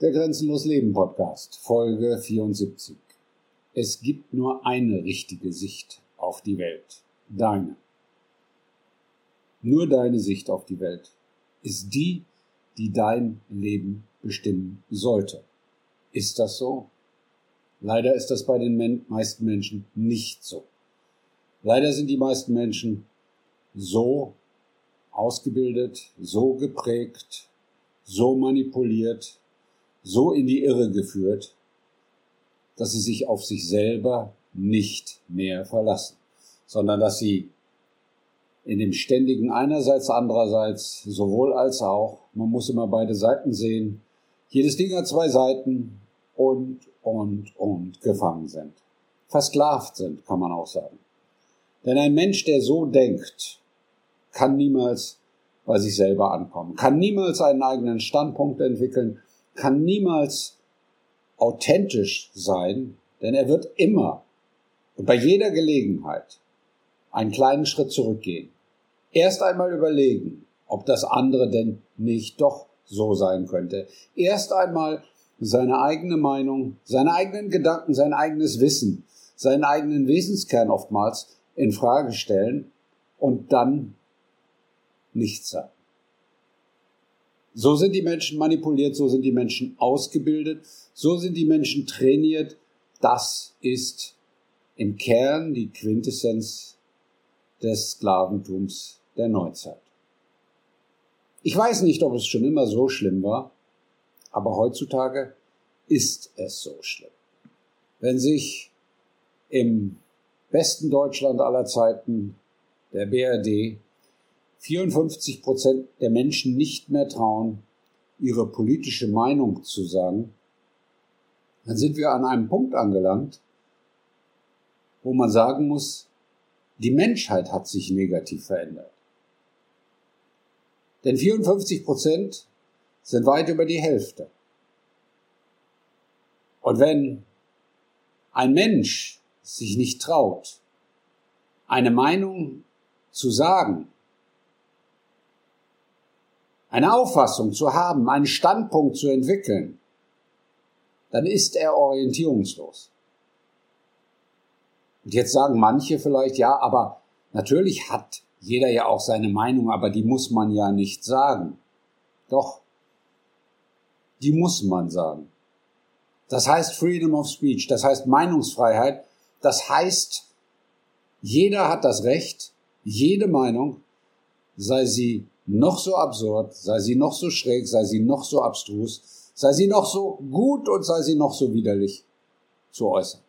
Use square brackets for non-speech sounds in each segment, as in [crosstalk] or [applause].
Der Grenzenlos Leben Podcast, Folge 74. Es gibt nur eine richtige Sicht auf die Welt. Deine. Nur deine Sicht auf die Welt ist die, die dein Leben bestimmen sollte. Ist das so? Leider ist das bei den meisten Menschen nicht so. Leider sind die meisten Menschen so ausgebildet, so geprägt, so manipuliert, so in die Irre geführt, dass sie sich auf sich selber nicht mehr verlassen, sondern dass sie in dem ständigen einerseits, andererseits, sowohl als auch, man muss immer beide Seiten sehen, jedes Ding hat zwei Seiten und, und, und gefangen sind. Versklavt sind, kann man auch sagen. Denn ein Mensch, der so denkt, kann niemals bei sich selber ankommen, kann niemals einen eigenen Standpunkt entwickeln, kann niemals authentisch sein, denn er wird immer und bei jeder Gelegenheit einen kleinen Schritt zurückgehen. Erst einmal überlegen, ob das andere denn nicht doch so sein könnte. Erst einmal seine eigene Meinung, seine eigenen Gedanken, sein eigenes Wissen, seinen eigenen Wesenskern oftmals in Frage stellen und dann nichts sagen. So sind die Menschen manipuliert, so sind die Menschen ausgebildet, so sind die Menschen trainiert. Das ist im Kern die Quintessenz des Sklaventums der Neuzeit. Ich weiß nicht, ob es schon immer so schlimm war, aber heutzutage ist es so schlimm. Wenn sich im besten Deutschland aller Zeiten, der BRD, 54 Prozent der Menschen nicht mehr trauen, ihre politische Meinung zu sagen, dann sind wir an einem Punkt angelangt, wo man sagen muss, die Menschheit hat sich negativ verändert. Denn 54 Prozent sind weit über die Hälfte. Und wenn ein Mensch sich nicht traut, eine Meinung zu sagen, eine Auffassung zu haben, einen Standpunkt zu entwickeln, dann ist er orientierungslos. Und jetzt sagen manche vielleicht, ja, aber natürlich hat jeder ja auch seine Meinung, aber die muss man ja nicht sagen. Doch, die muss man sagen. Das heißt Freedom of Speech, das heißt Meinungsfreiheit, das heißt, jeder hat das Recht, jede Meinung, sei sie noch so absurd, sei sie noch so schräg, sei sie noch so abstrus, sei sie noch so gut und sei sie noch so widerlich zu äußern.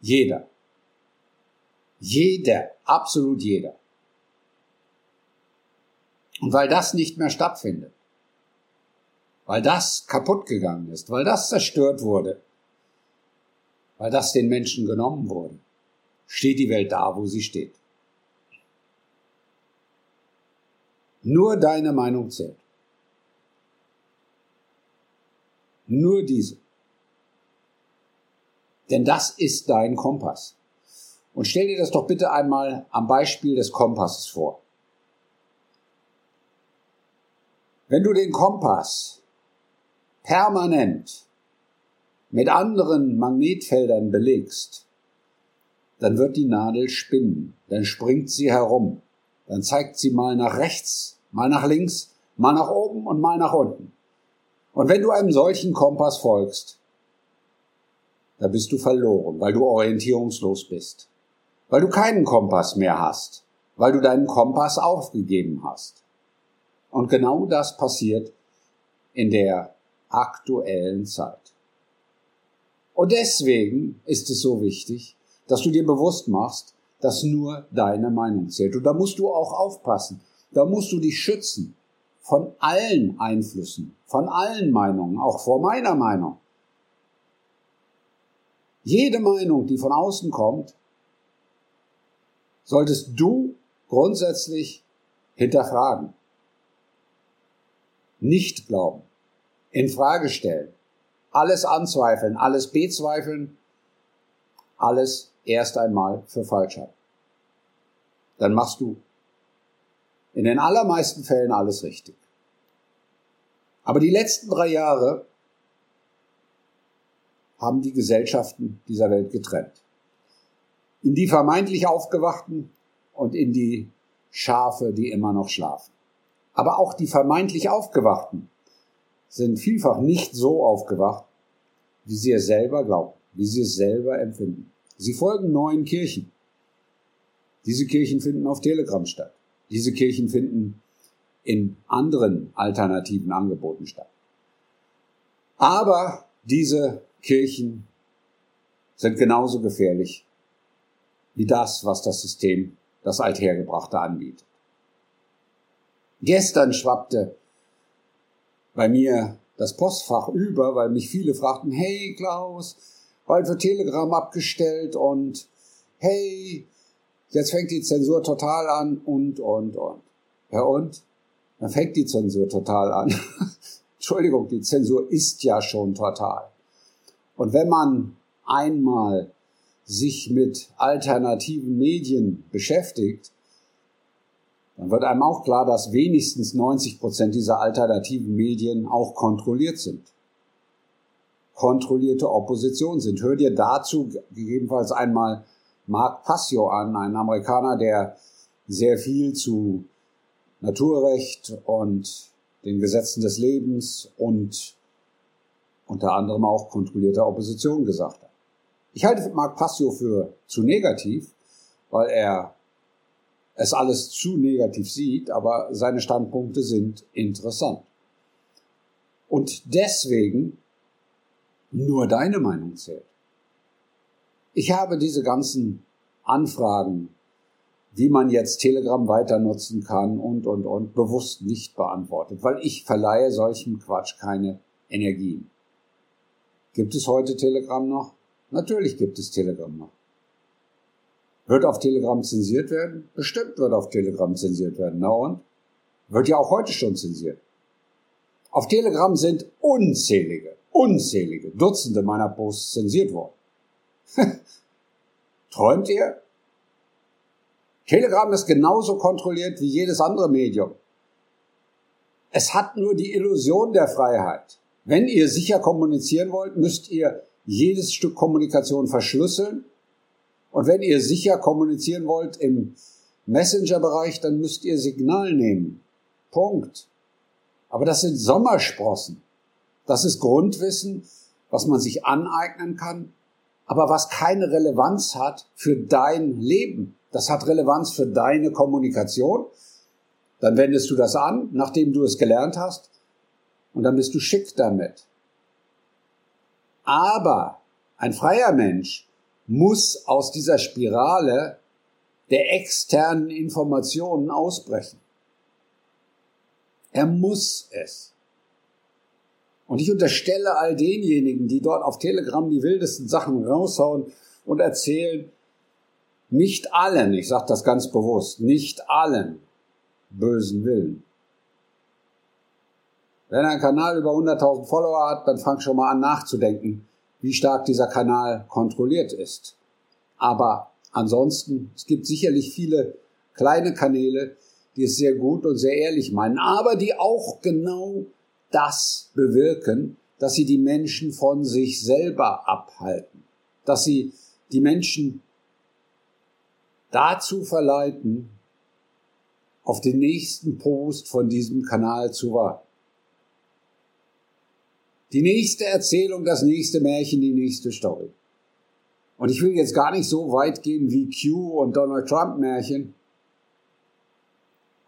Jeder. Jeder, absolut jeder. Und weil das nicht mehr stattfindet, weil das kaputt gegangen ist, weil das zerstört wurde, weil das den Menschen genommen wurde, steht die Welt da, wo sie steht. Nur deine Meinung zählt. Nur diese. Denn das ist dein Kompass. Und stell dir das doch bitte einmal am Beispiel des Kompasses vor. Wenn du den Kompass permanent mit anderen Magnetfeldern belegst, dann wird die Nadel spinnen, dann springt sie herum, dann zeigt sie mal nach rechts, mal nach links, mal nach oben und mal nach unten. Und wenn du einem solchen Kompass folgst, da bist du verloren, weil du orientierungslos bist, weil du keinen Kompass mehr hast, weil du deinen Kompass aufgegeben hast. Und genau das passiert in der aktuellen Zeit. Und deswegen ist es so wichtig, dass du dir bewusst machst, dass nur deine Meinung zählt. Und da musst du auch aufpassen. Da musst du dich schützen von allen Einflüssen, von allen Meinungen, auch vor meiner Meinung. Jede Meinung, die von außen kommt, solltest du grundsätzlich hinterfragen. Nicht glauben. In Frage stellen. Alles anzweifeln, alles bezweifeln, alles erst einmal für falsch halten. Dann machst du in den allermeisten Fällen alles richtig. Aber die letzten drei Jahre haben die Gesellschaften dieser Welt getrennt. In die vermeintlich Aufgewachten und in die Schafe, die immer noch schlafen. Aber auch die vermeintlich Aufgewachten sind vielfach nicht so aufgewacht, wie sie es selber glauben, wie sie es selber empfinden. Sie folgen neuen Kirchen. Diese Kirchen finden auf Telegram statt. Diese Kirchen finden in anderen alternativen Angeboten statt. Aber diese Kirchen sind genauso gefährlich wie das, was das System, das Althergebrachte anbietet. Gestern schwappte bei mir das Postfach über, weil mich viele fragten, hey Klaus, bald wird Telegram abgestellt und hey, jetzt fängt die Zensur total an und, und, und. Ja und? Dann fängt die Zensur total an. [laughs] Entschuldigung, die Zensur ist ja schon total. Und wenn man einmal sich mit alternativen Medien beschäftigt, dann wird einem auch klar, dass wenigstens 90 Prozent dieser alternativen Medien auch kontrolliert sind. Kontrollierte Opposition sind. Hör dir dazu gegebenenfalls einmal Mark Passio an, ein Amerikaner, der sehr viel zu Naturrecht und den Gesetzen des Lebens und unter anderem auch kontrollierter Opposition gesagt hat. Ich halte Mark Passio für zu negativ, weil er es alles zu negativ sieht, aber seine Standpunkte sind interessant. Und deswegen nur deine Meinung zählt. Ich habe diese ganzen Anfragen wie man jetzt Telegram weiter nutzen kann und, und, und, bewusst nicht beantwortet, weil ich verleihe solchem Quatsch keine Energien. Gibt es heute Telegram noch? Natürlich gibt es Telegram noch. Wird auf Telegram zensiert werden? Bestimmt wird auf Telegram zensiert werden. Na und? Wird ja auch heute schon zensiert. Auf Telegram sind unzählige, unzählige Dutzende meiner Posts zensiert worden. [laughs] Träumt ihr? Telegram ist genauso kontrolliert wie jedes andere Medium. Es hat nur die Illusion der Freiheit. Wenn ihr sicher kommunizieren wollt, müsst ihr jedes Stück Kommunikation verschlüsseln. Und wenn ihr sicher kommunizieren wollt im Messenger-Bereich, dann müsst ihr Signal nehmen. Punkt. Aber das sind Sommersprossen. Das ist Grundwissen, was man sich aneignen kann, aber was keine Relevanz hat für dein Leben. Das hat Relevanz für deine Kommunikation. Dann wendest du das an, nachdem du es gelernt hast, und dann bist du schick damit. Aber ein freier Mensch muss aus dieser Spirale der externen Informationen ausbrechen. Er muss es. Und ich unterstelle all denjenigen, die dort auf Telegram die wildesten Sachen raushauen und erzählen, nicht allen, ich sage das ganz bewusst, nicht allen bösen Willen. Wenn ein Kanal über 100.000 Follower hat, dann fang schon mal an nachzudenken, wie stark dieser Kanal kontrolliert ist. Aber ansonsten, es gibt sicherlich viele kleine Kanäle, die es sehr gut und sehr ehrlich meinen, aber die auch genau das bewirken, dass sie die Menschen von sich selber abhalten, dass sie die Menschen dazu verleiten, auf den nächsten Post von diesem Kanal zu warten. Die nächste Erzählung, das nächste Märchen, die nächste Story. Und ich will jetzt gar nicht so weit gehen wie Q und Donald Trump Märchen.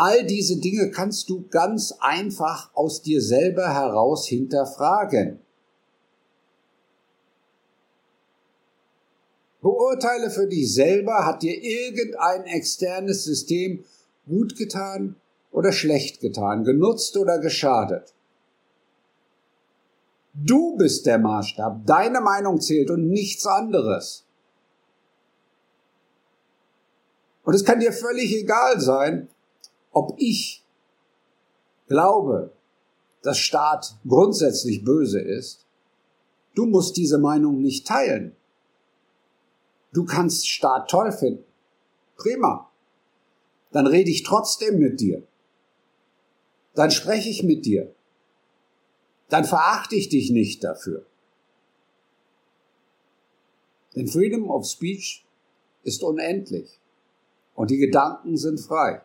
All diese Dinge kannst du ganz einfach aus dir selber heraus hinterfragen. Beurteile für dich selber, hat dir irgendein externes System gut getan oder schlecht getan, genutzt oder geschadet. Du bist der Maßstab, deine Meinung zählt und nichts anderes. Und es kann dir völlig egal sein, ob ich glaube, dass Staat grundsätzlich böse ist. Du musst diese Meinung nicht teilen. Du kannst Staat toll finden. Prima. Dann rede ich trotzdem mit dir. Dann spreche ich mit dir. Dann verachte ich dich nicht dafür. Denn Freedom of Speech ist unendlich und die Gedanken sind frei.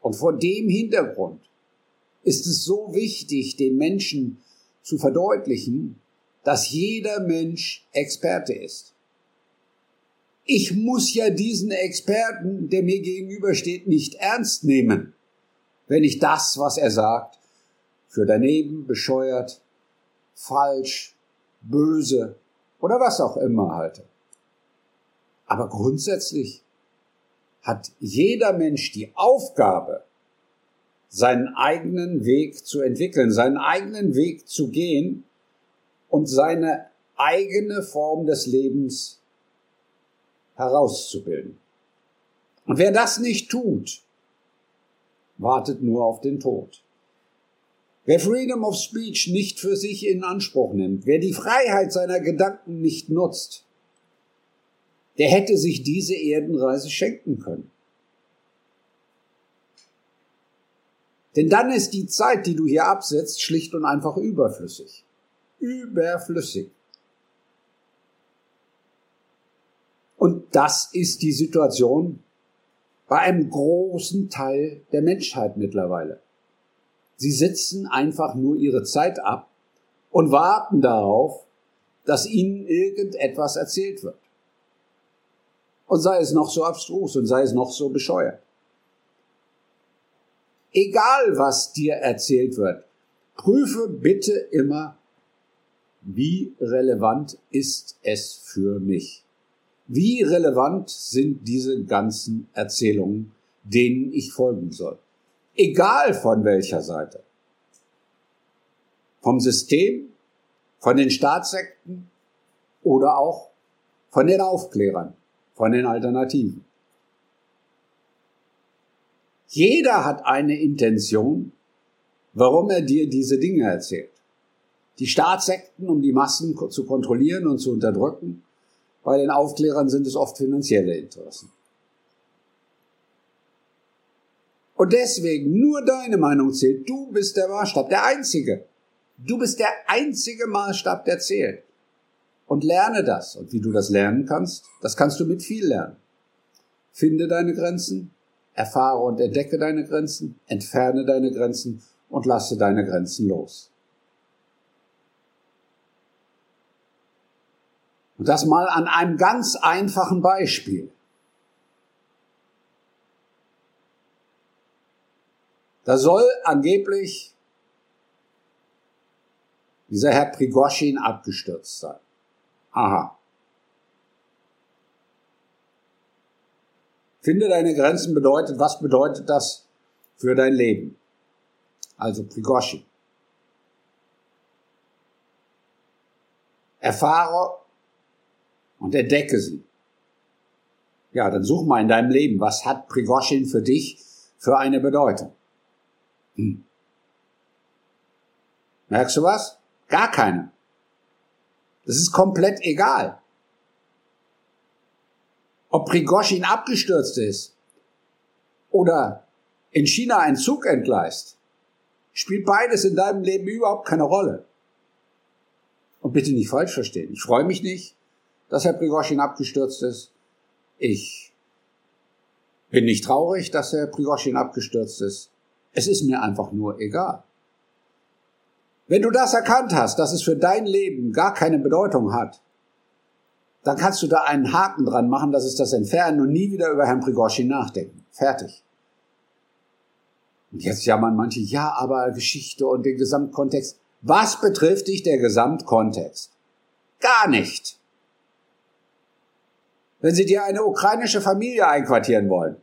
Und vor dem Hintergrund ist es so wichtig, den Menschen zu verdeutlichen, dass jeder Mensch Experte ist. Ich muss ja diesen Experten, der mir gegenübersteht, nicht ernst nehmen, wenn ich das, was er sagt, für daneben, bescheuert, falsch, böse oder was auch immer halte. Aber grundsätzlich hat jeder Mensch die Aufgabe, seinen eigenen Weg zu entwickeln, seinen eigenen Weg zu gehen und seine eigene Form des Lebens herauszubilden. Und wer das nicht tut, wartet nur auf den Tod. Wer Freedom of Speech nicht für sich in Anspruch nimmt, wer die Freiheit seiner Gedanken nicht nutzt, der hätte sich diese Erdenreise schenken können. Denn dann ist die Zeit, die du hier absetzt, schlicht und einfach überflüssig. Überflüssig. Und das ist die Situation bei einem großen Teil der Menschheit mittlerweile. Sie sitzen einfach nur ihre Zeit ab und warten darauf, dass ihnen irgendetwas erzählt wird. Und sei es noch so abstrus und sei es noch so bescheuert. Egal was dir erzählt wird, prüfe bitte immer, wie relevant ist es für mich? Wie relevant sind diese ganzen Erzählungen, denen ich folgen soll? Egal von welcher Seite. Vom System, von den Staatssekten oder auch von den Aufklärern, von den Alternativen. Jeder hat eine Intention, warum er dir diese Dinge erzählt. Die Staatssekten, um die Massen zu kontrollieren und zu unterdrücken. Bei den Aufklärern sind es oft finanzielle Interessen. Und deswegen nur deine Meinung zählt. Du bist der Maßstab, der einzige. Du bist der einzige Maßstab, der zählt. Und lerne das. Und wie du das lernen kannst, das kannst du mit viel lernen. Finde deine Grenzen, erfahre und entdecke deine Grenzen, entferne deine Grenzen und lasse deine Grenzen los. Und das mal an einem ganz einfachen Beispiel. Da soll angeblich dieser Herr Prigoschin abgestürzt sein. Aha. Finde deine Grenzen bedeutet, was bedeutet das für dein Leben? Also Prigoschin. Erfahre und entdecke sie. Ja, dann such mal in deinem Leben, was hat Prigoschin für dich für eine Bedeutung? Hm. Merkst du was? Gar keine. Das ist komplett egal. Ob Prigoschin abgestürzt ist oder in China ein Zug entgleist, spielt beides in deinem Leben überhaupt keine Rolle. Und bitte nicht falsch verstehen. Ich freue mich nicht, dass Herr Prigoschin abgestürzt ist. Ich bin nicht traurig, dass Herr Prigoschin abgestürzt ist. Es ist mir einfach nur egal. Wenn du das erkannt hast, dass es für dein Leben gar keine Bedeutung hat, dann kannst du da einen Haken dran machen, das ist das Entfernen und nie wieder über Herrn Prigoschin nachdenken. Fertig. Und jetzt jammern manche, ja, aber Geschichte und den Gesamtkontext. Was betrifft dich der Gesamtkontext? Gar nicht. Wenn sie dir eine ukrainische Familie einquartieren wollen,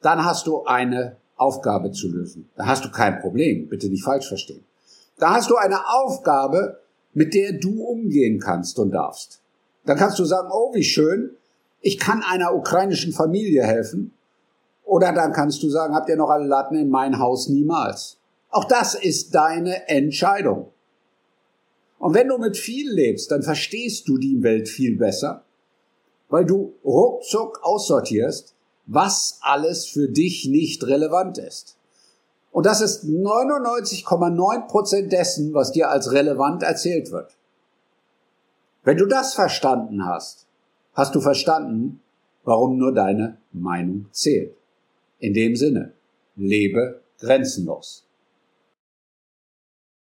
dann hast du eine Aufgabe zu lösen. Da hast du kein Problem, bitte nicht falsch verstehen. Da hast du eine Aufgabe, mit der du umgehen kannst und darfst. Dann kannst du sagen, oh, wie schön, ich kann einer ukrainischen Familie helfen. Oder dann kannst du sagen, habt ihr noch alle Latten in mein Haus niemals. Auch das ist deine Entscheidung. Und wenn du mit viel lebst, dann verstehst du die Welt viel besser weil du ruckzuck aussortierst, was alles für dich nicht relevant ist. Und das ist 99,9 Prozent dessen, was dir als relevant erzählt wird. Wenn du das verstanden hast, hast du verstanden, warum nur deine Meinung zählt. In dem Sinne, lebe grenzenlos.